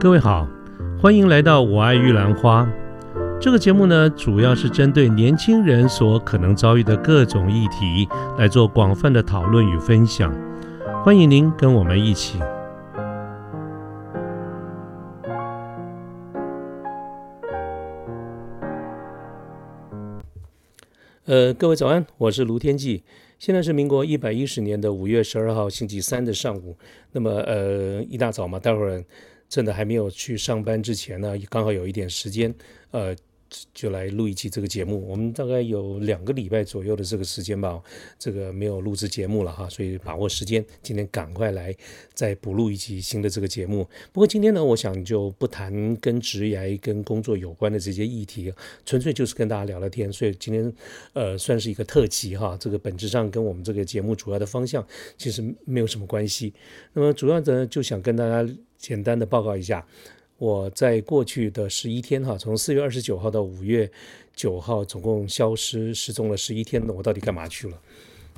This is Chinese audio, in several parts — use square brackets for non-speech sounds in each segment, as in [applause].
各位好，欢迎来到我爱玉兰花。这个节目呢，主要是针对年轻人所可能遭遇的各种议题来做广泛的讨论与分享。欢迎您跟我们一起。呃，各位早安，我是卢天记。现在是民国一百一十年的五月十二号星期三的上午。那么，呃，一大早嘛，待会儿。趁着还没有去上班之前呢，刚好有一点时间，呃，就来录一期这个节目。我们大概有两个礼拜左右的这个时间吧，这个没有录制节目了哈，所以把握时间，今天赶快来再补录一期新的这个节目。不过今天呢，我想就不谈跟职业跟工作有关的这些议题，纯粹就是跟大家聊聊天。所以今天呃算是一个特辑哈，这个本质上跟我们这个节目主要的方向其实没有什么关系。那么主要的就想跟大家。简单的报告一下，我在过去的十一天哈，从四月二十九号到五月九号，总共消失失踪了十一天，那我到底干嘛去了？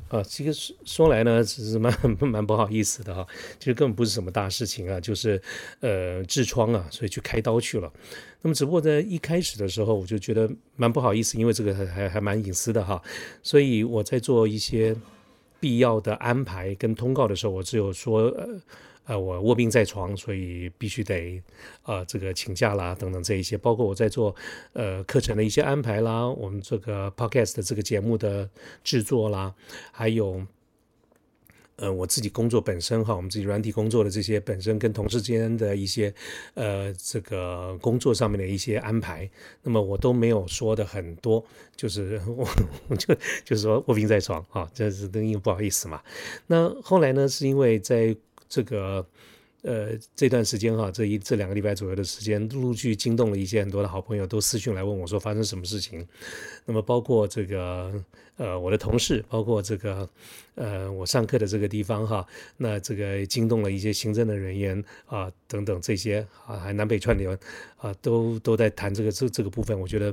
啊，这个说来呢，只是蛮 [laughs] 蛮不好意思的哈，其实根本不是什么大事情啊，就是呃痔疮啊，所以去开刀去了。那么只不过在一开始的时候，我就觉得蛮不好意思，因为这个还还还蛮隐私的哈，所以我在做一些必要的安排跟通告的时候，我只有说呃。呃，我卧病在床，所以必须得呃这个请假啦，等等这一些，包括我在做呃课程的一些安排啦，我们这个 podcast 的这个节目的制作啦，还有呃我自己工作本身哈，我们自己软体工作的这些本身跟同事之间的一些呃这个工作上面的一些安排，那么我都没有说的很多，就是 [laughs] 我我就就是说卧病在床啊，这是因为不好意思嘛。那后来呢，是因为在这个呃这段时间哈，这一这两个礼拜左右的时间，陆续惊动了一些很多的好朋友，都私讯来问我说发生什么事情。那么包括这个呃我的同事，包括这个呃我上课的这个地方哈，那这个惊动了一些行政的人员啊等等这些啊，还南北串流啊，都都在谈这个这这个部分，我觉得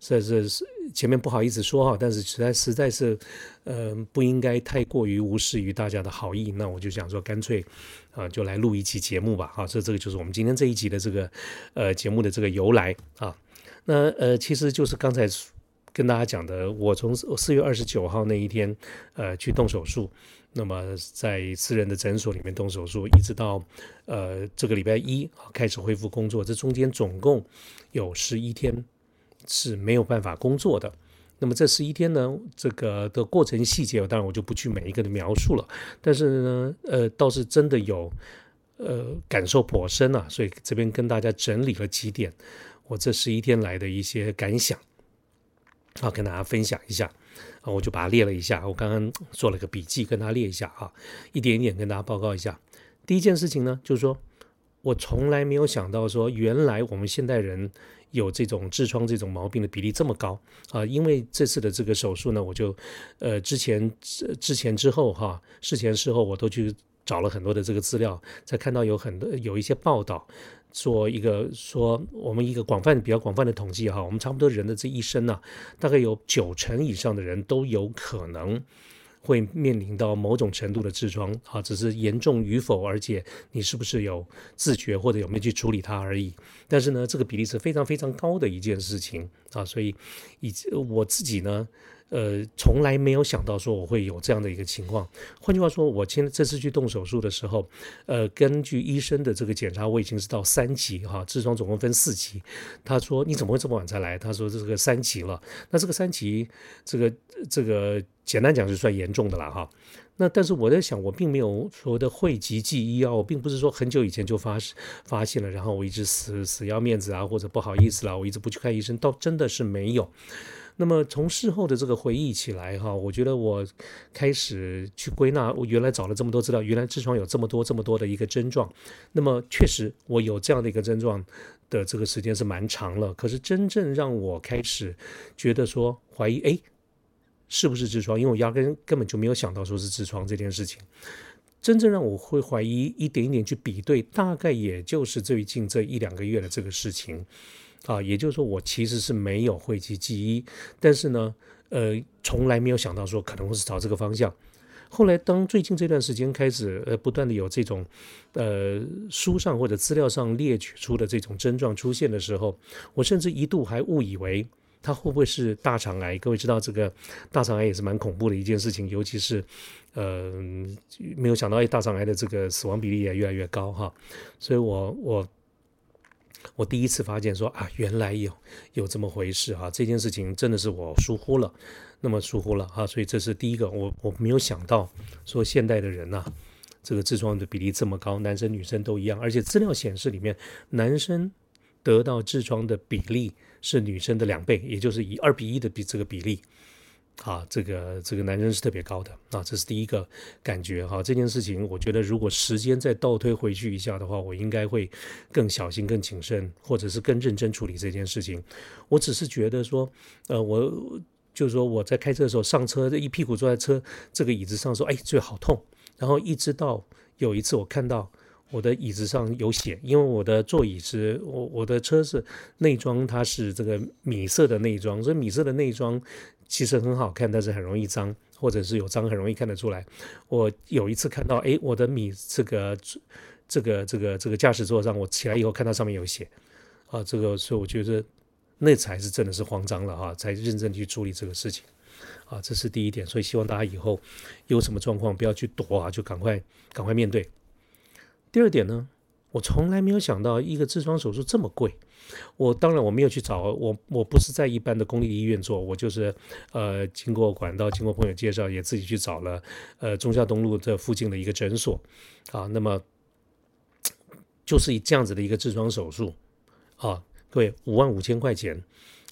这这是。前面不好意思说哈，但是实在实在是，呃，不应该太过于无视于大家的好意，那我就想说，干脆，啊，就来录一期节目吧，哈，这这个就是我们今天这一集的这个，呃，节目的这个由来啊，那呃，其实就是刚才跟大家讲的，我从四月二十九号那一天，呃，去动手术，那么在私人的诊所里面动手术，一直到呃这个礼拜一开始恢复工作，这中间总共有十一天。是没有办法工作的。那么这十一天呢，这个的过程细节，当然我就不去每一个的描述了。但是呢，呃，倒是真的有，呃，感受颇深啊。所以这边跟大家整理了几点，我这十一天来的一些感想，啊，跟大家分享一下。啊，我就把它列了一下。我刚刚做了个笔记，跟大家列一下啊，一点一点跟大家报告一下。第一件事情呢，就是说我从来没有想到说，原来我们现代人。有这种痔疮这种毛病的比例这么高啊！因为这次的这个手术呢，我就呃之前之前之后哈，事前事后我都去找了很多的这个资料，才看到有很多有一些报道，做一个说我们一个广泛比较广泛的统计哈，我们差不多人的这一生呢，大概有九成以上的人都有可能。会面临到某种程度的痔疮啊，只是严重与否，而且你是不是有自觉或者有没有去处理它而已。但是呢，这个比例是非常非常高的一件事情啊，所以以我自己呢。呃，从来没有想到说我会有这样的一个情况。换句话说，我现在这次去动手术的时候，呃，根据医生的这个检查，我已经是到三级哈，痔疮总共分四级。他说你怎么会这么晚才来？他说这个三级了。那这个三级，这个这个简单讲就算严重的了哈。那但是我在想，我并没有所谓的讳疾忌医啊，我并不是说很久以前就发发现了，然后我一直死死要面子啊，或者不好意思啦，我一直不去看医生，倒真的是没有。那么从事后的这个回忆起来，哈，我觉得我开始去归纳，我原来找了这么多资料，原来痔疮有这么多这么多的一个症状。那么确实我有这样的一个症状的这个时间是蛮长了。可是真正让我开始觉得说怀疑，哎，是不是痔疮？因为我压根根本就没有想到说是痔疮这件事情。真正让我会怀疑一点一点去比对，大概也就是最近这一两个月的这个事情。啊，也就是说，我其实是没有讳疾忌医，但是呢，呃，从来没有想到说可能会是朝这个方向。后来当最近这段时间开始，呃，不断的有这种，呃，书上或者资料上列举出的这种症状出现的时候，我甚至一度还误以为他会不会是大肠癌？各位知道这个大肠癌也是蛮恐怖的一件事情，尤其是，呃，没有想到，哎，大肠癌的这个死亡比例也越来越高哈，所以我我。我第一次发现说啊，原来有有这么回事啊！这件事情真的是我疏忽了，那么疏忽了哈，所以这是第一个，我我没有想到说现代的人呐，这个痔疮的比例这么高，男生女生都一样，而且资料显示里面男生得到痔疮的比例是女生的两倍，也就是以二比一的比这个比例。啊，这个这个男人是特别高的啊，这是第一个感觉哈。这件事情，我觉得如果时间再倒推回去一下的话，我应该会更小心、更谨慎，或者是更认真处理这件事情。我只是觉得说，呃，我就是说我在开车的时候上车，一屁股坐在车这个椅子上说，哎，最好痛。然后一直到有一次我看到我的椅子上有血，因为我的座椅是我我的车是内装，它是这个米色的内装，所以米色的内装。其实很好看，但是很容易脏，或者是有脏很容易看得出来。我有一次看到，哎，我的米这个这个这个这个驾驶座上，我起来以后看到上面有血，啊，这个所以我觉得那才是真的是慌张了哈，才认真去处理这个事情，啊，这是第一点。所以希望大家以后有什么状况不要去躲啊，就赶快赶快面对。第二点呢？我从来没有想到一个痔疮手术这么贵。我当然我没有去找我，我不是在一般的公立医院做，我就是呃经过管道，经过朋友介绍，也自己去找了呃中孝东路这附近的一个诊所啊。那么就是以这样子的一个痔疮手术啊，各位五万五千块钱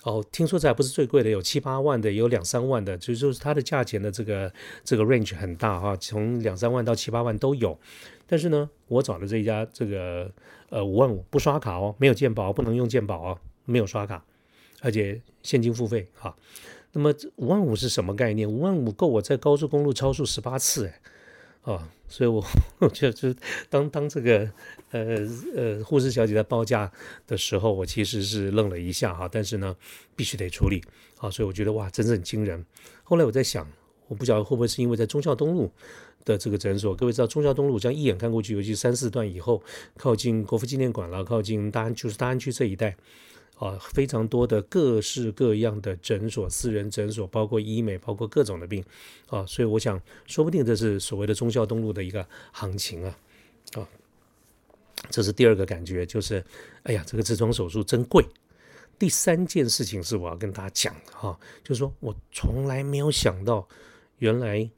哦，听说这还不是最贵的，有七八万的，有两三万的，就就是它的价钱的这个这个 range 很大哈，从两三万到七八万都有。但是呢，我找的这一家这个呃五万五不刷卡哦，没有鉴宝，不能用鉴宝哦，没有刷卡，而且现金付费哈。那么五万五是什么概念？五万五够我在高速公路超速十八次哎，啊，所以我我就就当当这个呃呃护士小姐在报价的时候，我其实是愣了一下哈，但是呢必须得处理啊，所以我觉得哇，真是很惊人。后来我在想，我不晓得会不会是因为在忠孝东路。的这个诊所，各位知道忠孝东路，这样一眼看过去，尤其三四段以后，靠近国父纪念馆了，靠近大安就是大安区这一带，啊，非常多的各式各样的诊所，私人诊所，包括医美，包括各种的病，啊，所以我想，说不定这是所谓的忠孝东路的一个行情啊，啊，这是第二个感觉，就是，哎呀，这个痔疮手术真贵。第三件事情是我要跟大家讲的哈，就是说我从来没有想到，原来。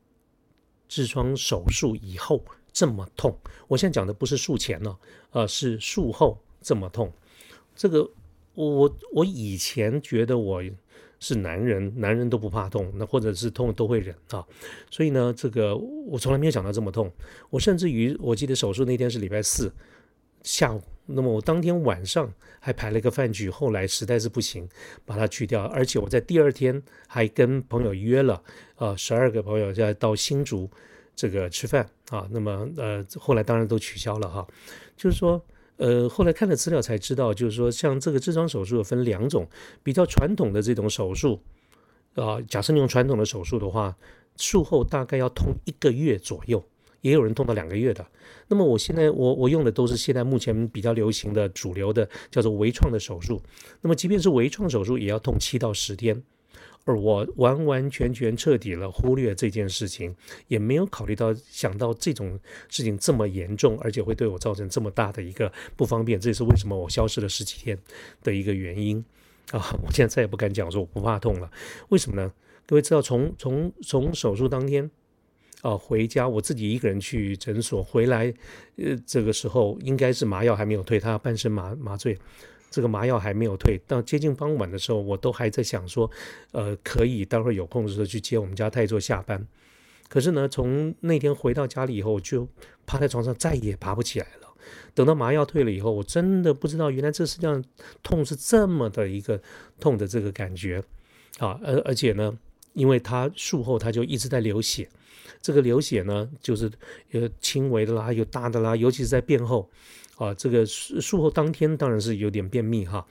痔疮手术以后这么痛，我现在讲的不是术前呢，呃，是术后这么痛。这个我我以前觉得我是男人，男人都不怕痛，那或者是痛都会忍啊。所以呢，这个我从来没有想到这么痛。我甚至于我记得手术那天是礼拜四下午，那么我当天晚上还排了一个饭局，后来实在是不行，把它去掉。而且我在第二天还跟朋友约了。啊，十二个朋友在到新竹这个吃饭啊，那么呃，后来当然都取消了哈。就是说，呃，后来看了资料才知道，就是说，像这个痔疮手术分两种，比较传统的这种手术啊，假设你用传统的手术的话，术后大概要痛一个月左右，也有人痛到两个月的。那么我现在我我用的都是现在目前比较流行的主流的叫做微创的手术，那么即便是微创手术，也要痛七到十天。而我完完全全彻底了忽略这件事情，也没有考虑到想到这种事情这么严重，而且会对我造成这么大的一个不方便，这也是为什么我消失了十几天的一个原因啊！[laughs] 我现在再也不敢讲说我不怕痛了，为什么呢？各位知道，从从从手术当天啊回家，我自己一个人去诊所回来，呃，这个时候应该是麻药还没有退，他半身麻麻醉。这个麻药还没有退，到接近傍晚的时候，我都还在想说，呃，可以待会儿有空的时候去接我们家泰座下班。可是呢，从那天回到家里以后，我就趴在床上再也爬不起来了。等到麻药退了以后，我真的不知道原来这世界上痛是这么的一个痛的这个感觉啊！而而且呢，因为他术后他就一直在流血，这个流血呢，就是有轻微的啦，有大的啦，尤其是在便后。啊，这个术术后当天当然是有点便秘哈，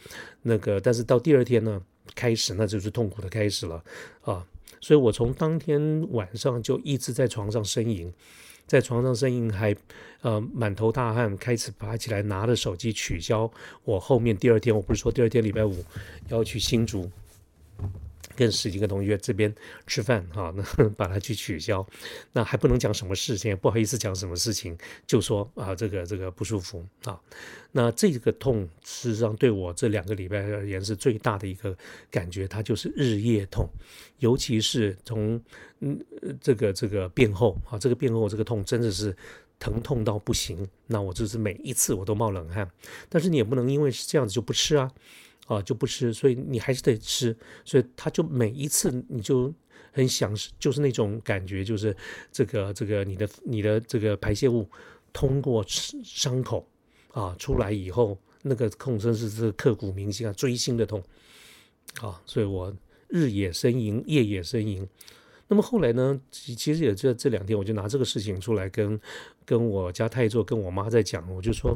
那个但是到第二天呢，开始那就是痛苦的开始了啊。所以我从当天晚上就一直在床上呻吟，在床上呻吟，还呃满头大汗，开始爬起来拿着手机取消我后面第二天，我不是说第二天礼拜五要去新竹。跟十几个同学这边吃饭哈，那 [laughs] 把它去取消，那还不能讲什么事情，不好意思讲什么事情，就说啊这个这个不舒服啊，那这个痛事实上对我这两个礼拜而言是最大的一个感觉，它就是日夜痛，尤其是从嗯这个这个变后啊，这个变后这个痛真的是疼痛到不行，那我就是每一次我都冒冷汗，但是你也不能因为是这样子就不吃啊。啊，就不吃，所以你还是得吃，所以他就每一次你就很享受，就是那种感觉，就是这个这个你的你的这个排泄物通过伤口啊出来以后，那个痛真是是刻骨铭心啊，锥心的痛啊，所以我日也呻吟，夜也呻吟。那么后来呢？其其实也这这两天，我就拿这个事情出来跟跟我家太座、跟我妈在讲。我就说，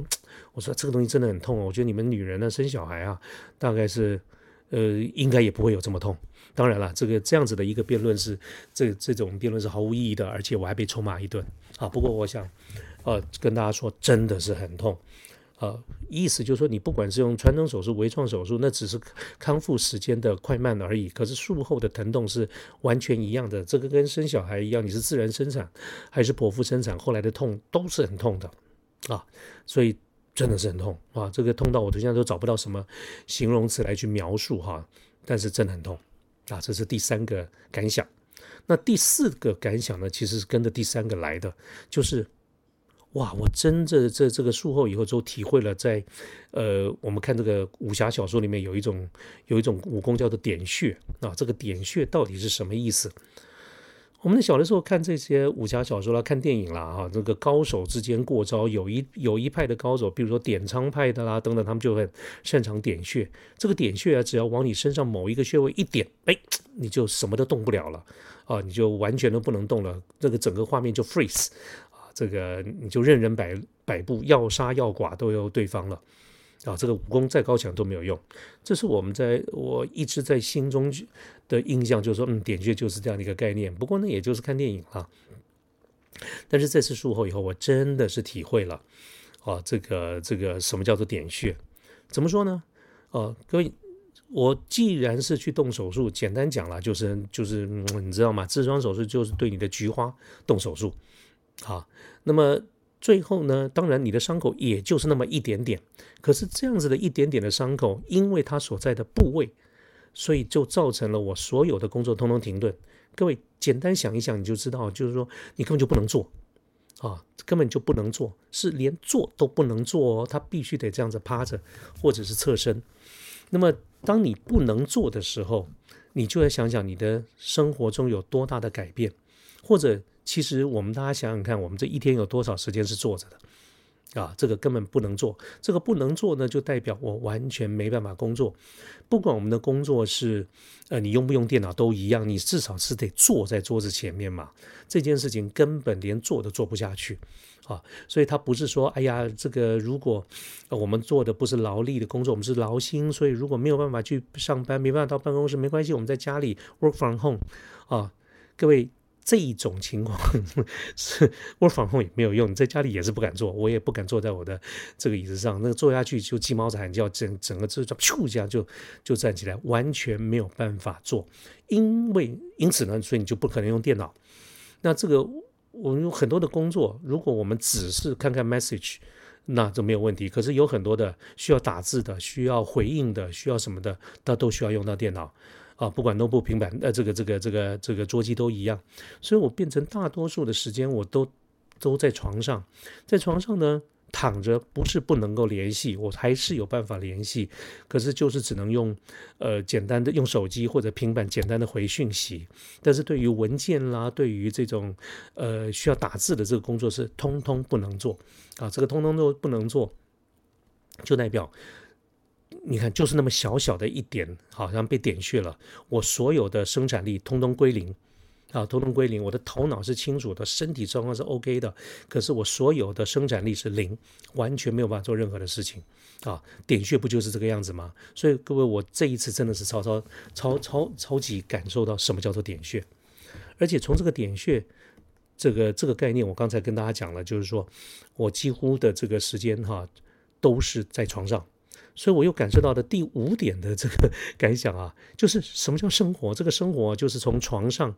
我说这个东西真的很痛哦。我觉得你们女人呢，生小孩啊，大概是呃，应该也不会有这么痛。当然了，这个这样子的一个辩论是这这种辩论是毫无意义的，而且我还被臭骂一顿啊。不过我想，呃，跟大家说，真的是很痛。呃，意思就是说，你不管是用传统手术、微创手术，那只是康复时间的快慢而已。可是术后的疼痛是完全一样的。这个跟生小孩一样，你是自然生产还是剖腹生产，后来的痛都是很痛的啊。所以真的是很痛啊，这个痛到我现在都找不到什么形容词来去描述哈。但是真的很痛啊，这是第三个感想。那第四个感想呢，其实是跟着第三个来的，就是。哇！我真的这这个术后以后，就体会了，在呃，我们看这个武侠小说里面有一种有一种武功叫做点穴啊。这个点穴到底是什么意思？我们小的时候看这些武侠小说啦，看电影啦，哈，这个高手之间过招，有一有一派的高手，比如说点苍派的啦等等，他们就很擅长点穴。这个点穴啊，只要往你身上某一个穴位一点，哎，你就什么都动不了了啊，你就完全都不能动了，这个整个画面就 freeze。这个你就任人摆摆布，要杀要剐都由对方了啊！这个武功再高强都没有用。这是我们在我一直在心中的印象，就是说，嗯，点穴就是这样的一个概念。不过呢，也就是看电影啊。但是这次术后以后，我真的是体会了啊，这个这个什么叫做点穴？怎么说呢？呃，各位，我既然是去动手术，简单讲了，就是就是你知道吗？痔疮手术就是对你的菊花动手术。好，那么最后呢？当然，你的伤口也就是那么一点点。可是这样子的一点点的伤口，因为它所在的部位，所以就造成了我所有的工作通通停顿。各位简单想一想，你就知道，就是说你根本就不能做啊，根本就不能做，是连做都不能做哦。他必须得这样子趴着，或者是侧身。那么当你不能做的时候，你就要想想你的生活中有多大的改变，或者。其实我们大家想想看，我们这一天有多少时间是坐着的啊？这个根本不能做。这个不能做呢，就代表我完全没办法工作。不管我们的工作是，呃，你用不用电脑都一样，你至少是得坐在桌子前面嘛。这件事情根本连做都做不下去啊！所以他不是说，哎呀，这个如果我们做的不是劳力的工作，我们是劳心，所以如果没有办法去上班，没办法到办公室，没关系，我们在家里 work from home 啊，各位。这一种情况是我防控也没有用，你在家里也是不敢坐，我也不敢坐在我的这个椅子上，那个坐下去就鸡毛惨叫，整整个这咻一下就就站起来，完全没有办法做，因为因此呢，所以你就不可能用电脑。那这个我们有很多的工作，如果我们只是看看 message，那就没有问题。可是有很多的需要打字的、需要回应的、需要什么的，那都需要用到电脑。啊，不管 notebook 平板，呃，这个这个这个这个桌机都一样，所以我变成大多数的时间我都都在床上，在床上呢躺着，不是不能够联系，我还是有办法联系，可是就是只能用呃简单的用手机或者平板简单的回讯息，但是对于文件啦，对于这种呃需要打字的这个工作是通通不能做。啊，这个通通都不能做，就代表。你看，就是那么小小的一点，好像被点穴了，我所有的生产力通通归零，啊，通通归零。我的头脑是清楚的，身体状况是 OK 的，可是我所有的生产力是零，完全没有办法做任何的事情。啊，点穴不就是这个样子吗？所以各位，我这一次真的是超超超超超级感受到什么叫做点穴，而且从这个点穴这个这个概念，我刚才跟大家讲了，就是说我几乎的这个时间哈都是在床上。所以我又感受到的第五点的这个感想啊，就是什么叫生活？这个生活就是从床上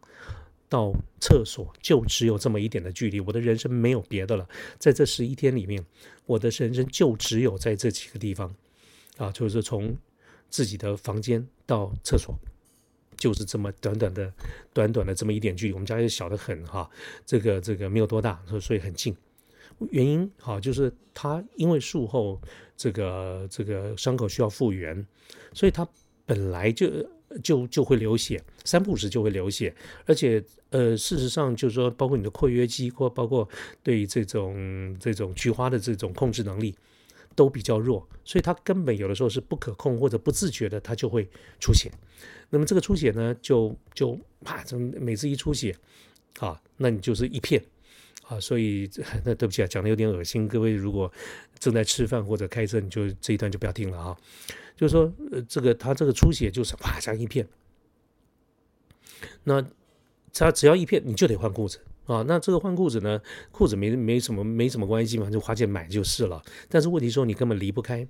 到厕所就只有这么一点的距离。我的人生没有别的了，在这十一天里面，我的人生就只有在这几个地方啊，就是从自己的房间到厕所，就是这么短短的、短短的这么一点距离。我们家也小得很哈，这个这个没有多大，所以很近。原因好，就是他因为术后这个这个伤口需要复原，所以他本来就就就会流血，三不时就会流血，而且呃，事实上就是说，包括你的括约肌或包括对这种这种菊花的这种控制能力都比较弱，所以他根本有的时候是不可控或者不自觉的，他就会出血。那么这个出血呢，就就啪，每次一出血啊，那你就是一片。啊，所以 [laughs] 那对不起啊，讲的有点恶心。各位如果正在吃饭或者开车，你就这一段就不要听了啊。就是说，呃，这个他这个出血就是啪像一片，那他只要一片，你就得换裤子啊。那这个换裤子呢，裤子没没什么没什么关系嘛，就花钱买就是了。但是问题说你根本离不开，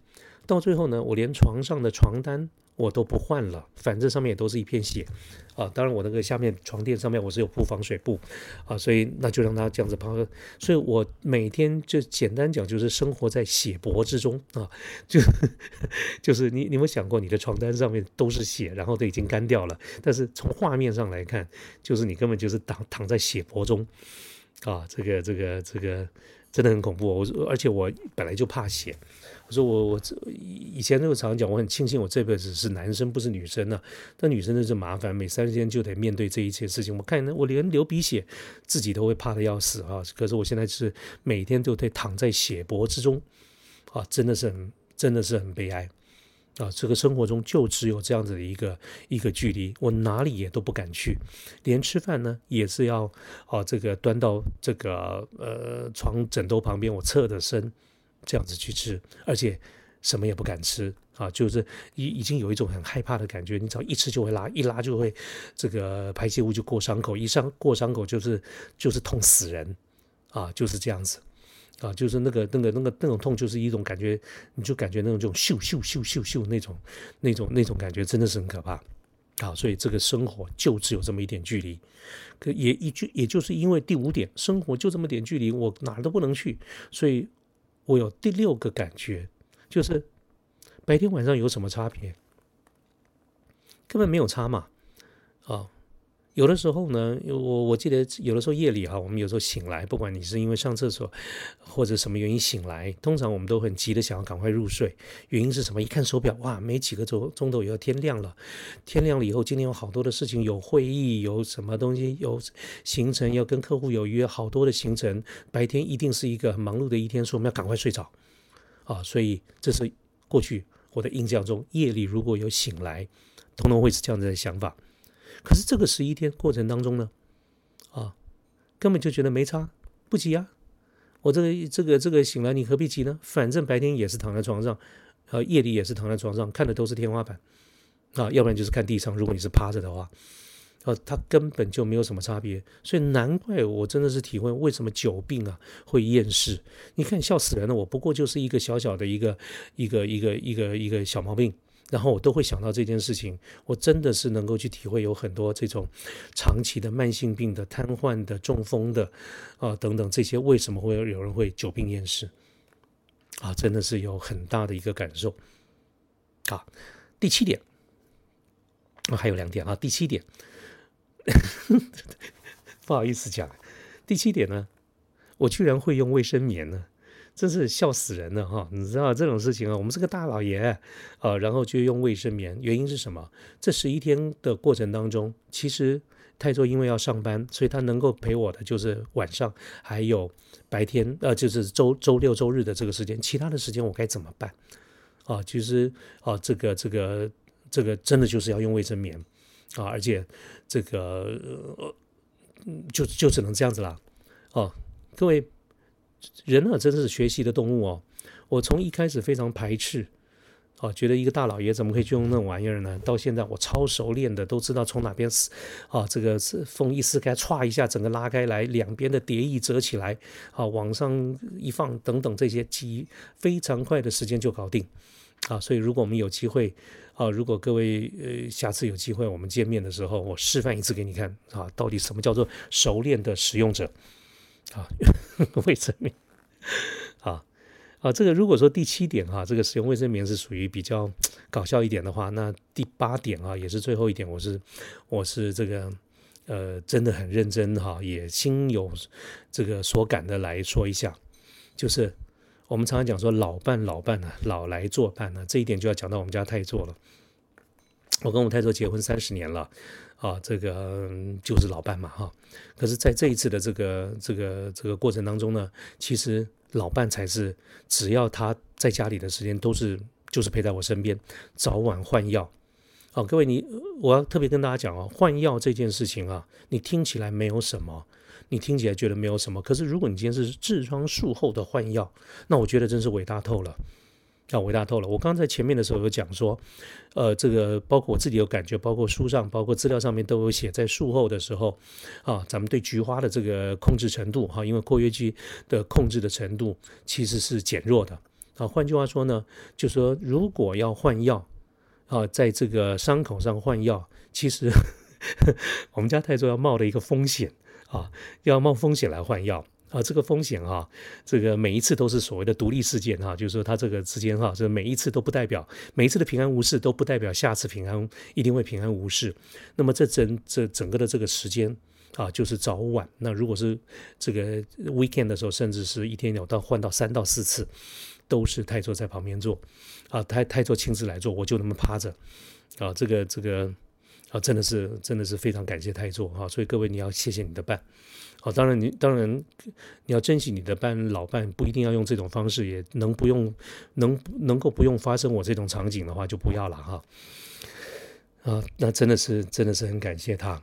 到最后呢，我连床上的床单。我都不换了，反正上面也都是一片血，啊，当然我那个下面床垫上面我是有铺防水布，啊，所以那就让它这样子趴，所以我每天就简单讲就是生活在血泊之中啊，就 [laughs] 就是你你有想过你的床单上面都是血，然后都已经干掉了，但是从画面上来看，就是你根本就是躺躺在血泊中，啊，这个这个这个真的很恐怖，我而且我本来就怕血。我说我我以前都常讲，我很庆幸我这辈子是男生不是女生呢。但女生真是麻烦，每三天就得面对这一切事情。我看我连流鼻血自己都会怕的要死啊！可是我现在是每天都得躺在血泊之中啊，真的是很真的是很悲哀啊！这个生活中就只有这样子的一个一个距离，我哪里也都不敢去，连吃饭呢也是要啊这个端到这个呃床枕头旁边，我侧着身。这样子去吃，而且什么也不敢吃啊，就是已已经有一种很害怕的感觉。你只要一吃就会拉，一拉就会这个排泄物就过伤口，一伤过伤口就是就是痛死人啊，就是这样子啊，就是那个那个那个那种痛，就是一种感觉，你就感觉那种这种咻咻咻咻咻那种那种那种感觉，真的是很可怕啊。所以这个生活就只有这么一点距离，可也一句也就是因为第五点，生活就这么点距离，我哪都不能去，所以。我有第六个感觉，就是白天晚上有什么差别？根本没有差嘛！啊，有的时候呢，我我记得有的时候夜里哈，我们有时候醒来，不管你是因为上厕所或者什么原因醒来，通常我们都很急的想要赶快入睡。原因是什么？一看手表，哇，没几个钟钟头以后天亮了。天亮了以后，今天有好多的事情，有会议，有什么东西，有行程要跟客户有约，好多的行程。白天一定是一个很忙碌的一天，所以我们要赶快睡着啊。所以这是过去我的印象中，夜里如果有醒来。通通会是这样子的想法，可是这个十一天过程当中呢，啊，根本就觉得没差，不急啊。我这个这个这个醒来，你何必急呢？反正白天也是躺在床上，呃，夜里也是躺在床上，看的都是天花板，啊，要不然就是看地上。如果你是趴着的话，呃，它根本就没有什么差别。所以难怪我真的是体会为什么久病啊会厌世。你看笑死人了，我不过就是一个小小的一个一个一个一个一个小毛病。然后我都会想到这件事情，我真的是能够去体会有很多这种长期的慢性病的瘫痪的中风的啊等等这些为什么会有人会久病厌世啊，真的是有很大的一个感受啊。第七点啊，还有两点啊。第七点，[laughs] 不好意思讲，第七点呢，我居然会用卫生棉呢。真是笑死人了哈！你知道这种事情啊，我们是个大老爷啊，然后就用卫生棉，原因是什么？这十一天的过程当中，其实泰州因为要上班，所以他能够陪我的就是晚上还有白天，呃，就是周周六周日的这个时间，其他的时间我该怎么办啊？其实啊，这个这个这个真的就是要用卫生棉啊，而且这个呃就就只能这样子啦。哦，各位人啊，真是学习的动物哦。我从一开始非常排斥。哦，觉得一个大老爷怎么可以去用那玩意儿呢？到现在我超熟练的，都知道从哪边撕，啊，这个是缝一撕开，歘一下，整个拉开来，两边的叠翼折起来，啊，往上一放，等等这些，几非常快的时间就搞定，啊，所以如果我们有机会，啊，如果各位呃下次有机会我们见面的时候，我示范一次给你看，啊，到底什么叫做熟练的使用者，啊，[laughs] 卫生棉，啊。啊，这个如果说第七点哈，这个使用卫生棉是属于比较搞笑一点的话，那第八点啊，也是最后一点，我是我是这个呃，真的很认真哈，也心有这个所感的来说一下，就是我们常常讲说老伴老伴呢，老来作伴呢，这一点就要讲到我们家太座了。我跟我太座结婚三十年了啊，这个就是老伴嘛哈。可是，在这一次的这个这个这个过程当中呢，其实。老伴才是，只要他在家里的时间都是就是陪在我身边，早晚换药。好，各位你，我要特别跟大家讲哦，换药这件事情啊，你听起来没有什么，你听起来觉得没有什么，可是如果你今天是痔疮术后的换药，那我觉得真是伟大透了。要伟大透了。我刚在前面的时候有讲说，呃，这个包括我自己有感觉，包括书上、包括资料上面都有写，在术后的时候，啊，咱们对菊花的这个控制程度，哈，因为括约肌的控制的程度其实是减弱的。啊，换句话说呢，就说如果要换药，啊，在这个伤口上换药，其实 [laughs] 我们家太宗要冒的一个风险，啊，要冒风险来换药。啊，这个风险哈，这个每一次都是所谓的独立事件哈，就是说它这个之间哈，这每一次都不代表每一次的平安无事都不代表下次平安一定会平安无事。那么这整这整个的这个时间啊，就是早晚。那如果是这个 weekend 的时候，甚至是一天有到换到三到四次，都是太座在旁边做啊，太太座亲自来做，我就那么趴着啊，这个这个啊，真的是真的是非常感谢太座哈，所以各位你要谢谢你的伴。好，当然你当然你要珍惜你的伴老伴，不一定要用这种方式，也能不用能能够不用发生我这种场景的话，就不要了哈。啊，那真的是真的是很感谢他。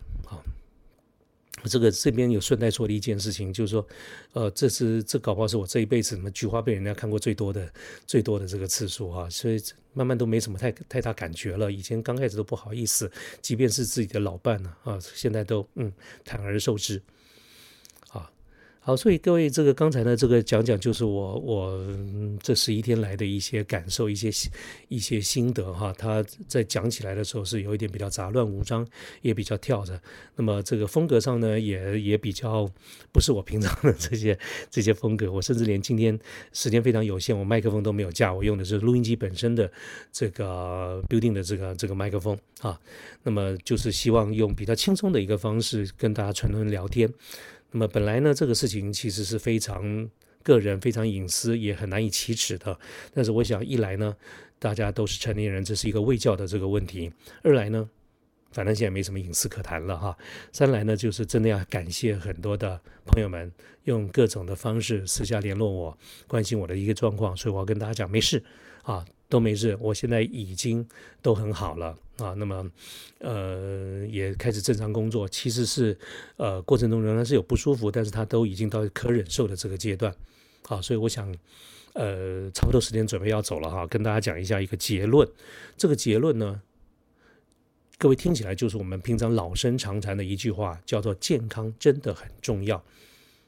这个这边有顺带说的一件事情，就是说，呃，这是这搞不好是我这一辈子什么菊花被人家看过最多的最多的这个次数啊，所以慢慢都没什么太太大感觉了。以前刚开始都不好意思，即便是自己的老伴呢啊，现在都嗯坦而受之。好，所以各位，这个刚才呢，这个讲讲就是我我这十一天来的一些感受，一些一些心得哈。他在讲起来的时候是有一点比较杂乱无章，也比较跳着。那么这个风格上呢，也也比较不是我平常的这些这些风格。我甚至连今天时间非常有限，我麦克风都没有架，我用的是录音机本身的这个 building 的这个这个麦克风啊。那么就是希望用比较轻松的一个方式跟大家纯纯聊天。那么本来呢，这个事情其实是非常个人、非常隐私，也很难以启齿的。但是我想，一来呢，大家都是成年人，这是一个未教的这个问题；二来呢，反正现在没什么隐私可谈了哈；三来呢，就是真的要感谢很多的朋友们用各种的方式私下联络我，关心我的一个状况，所以我要跟大家讲，没事啊。都没事，我现在已经都很好了啊。那么，呃，也开始正常工作。其实是，呃，过程中仍然是有不舒服，但是他都已经到可忍受的这个阶段。好，所以我想，呃，差不多时间准备要走了哈，跟大家讲一下一个结论。这个结论呢，各位听起来就是我们平常老生常谈的一句话，叫做“健康真的很重要”。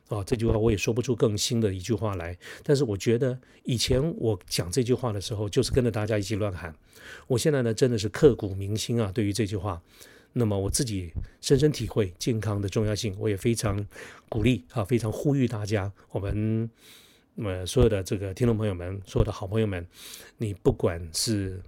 啊，这句话我也说不出更新的一句话来。但是我觉得以前我讲这句话的时候，就是跟着大家一起乱喊。我现在呢，真的是刻骨铭心啊，对于这句话。那么我自己深深体会健康的重要性，我也非常鼓励啊，非常呼吁大家，我们那么所有的这个听众朋友们，所有的好朋友们，你不管是。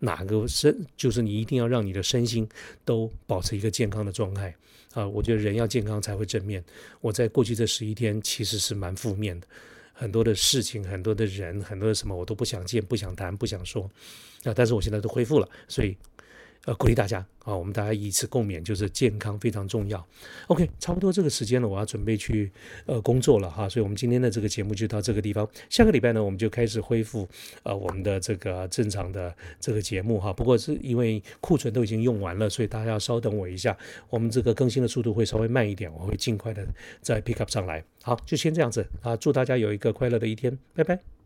哪个身就是你一定要让你的身心都保持一个健康的状态啊！我觉得人要健康才会正面。我在过去这十一天其实是蛮负面的，很多的事情、很多的人、很多的什么我都不想见、不想谈、不想说啊！但是我现在都恢复了，所以呃鼓励大家啊，我们大家以此共勉，就是健康非常重要。OK，差不多这个时间了，我要准备去呃工作了哈，所以我们今天的这个节目就到这个地方。下个礼拜呢，我们就开始恢复呃我们的这个正常的这个节目哈。不过是因为库存都已经用完了，所以大家要稍等我一下，我们这个更新的速度会稍微慢一点，我会尽快的再 pick up 上来。好，就先这样子啊，祝大家有一个快乐的一天，拜拜。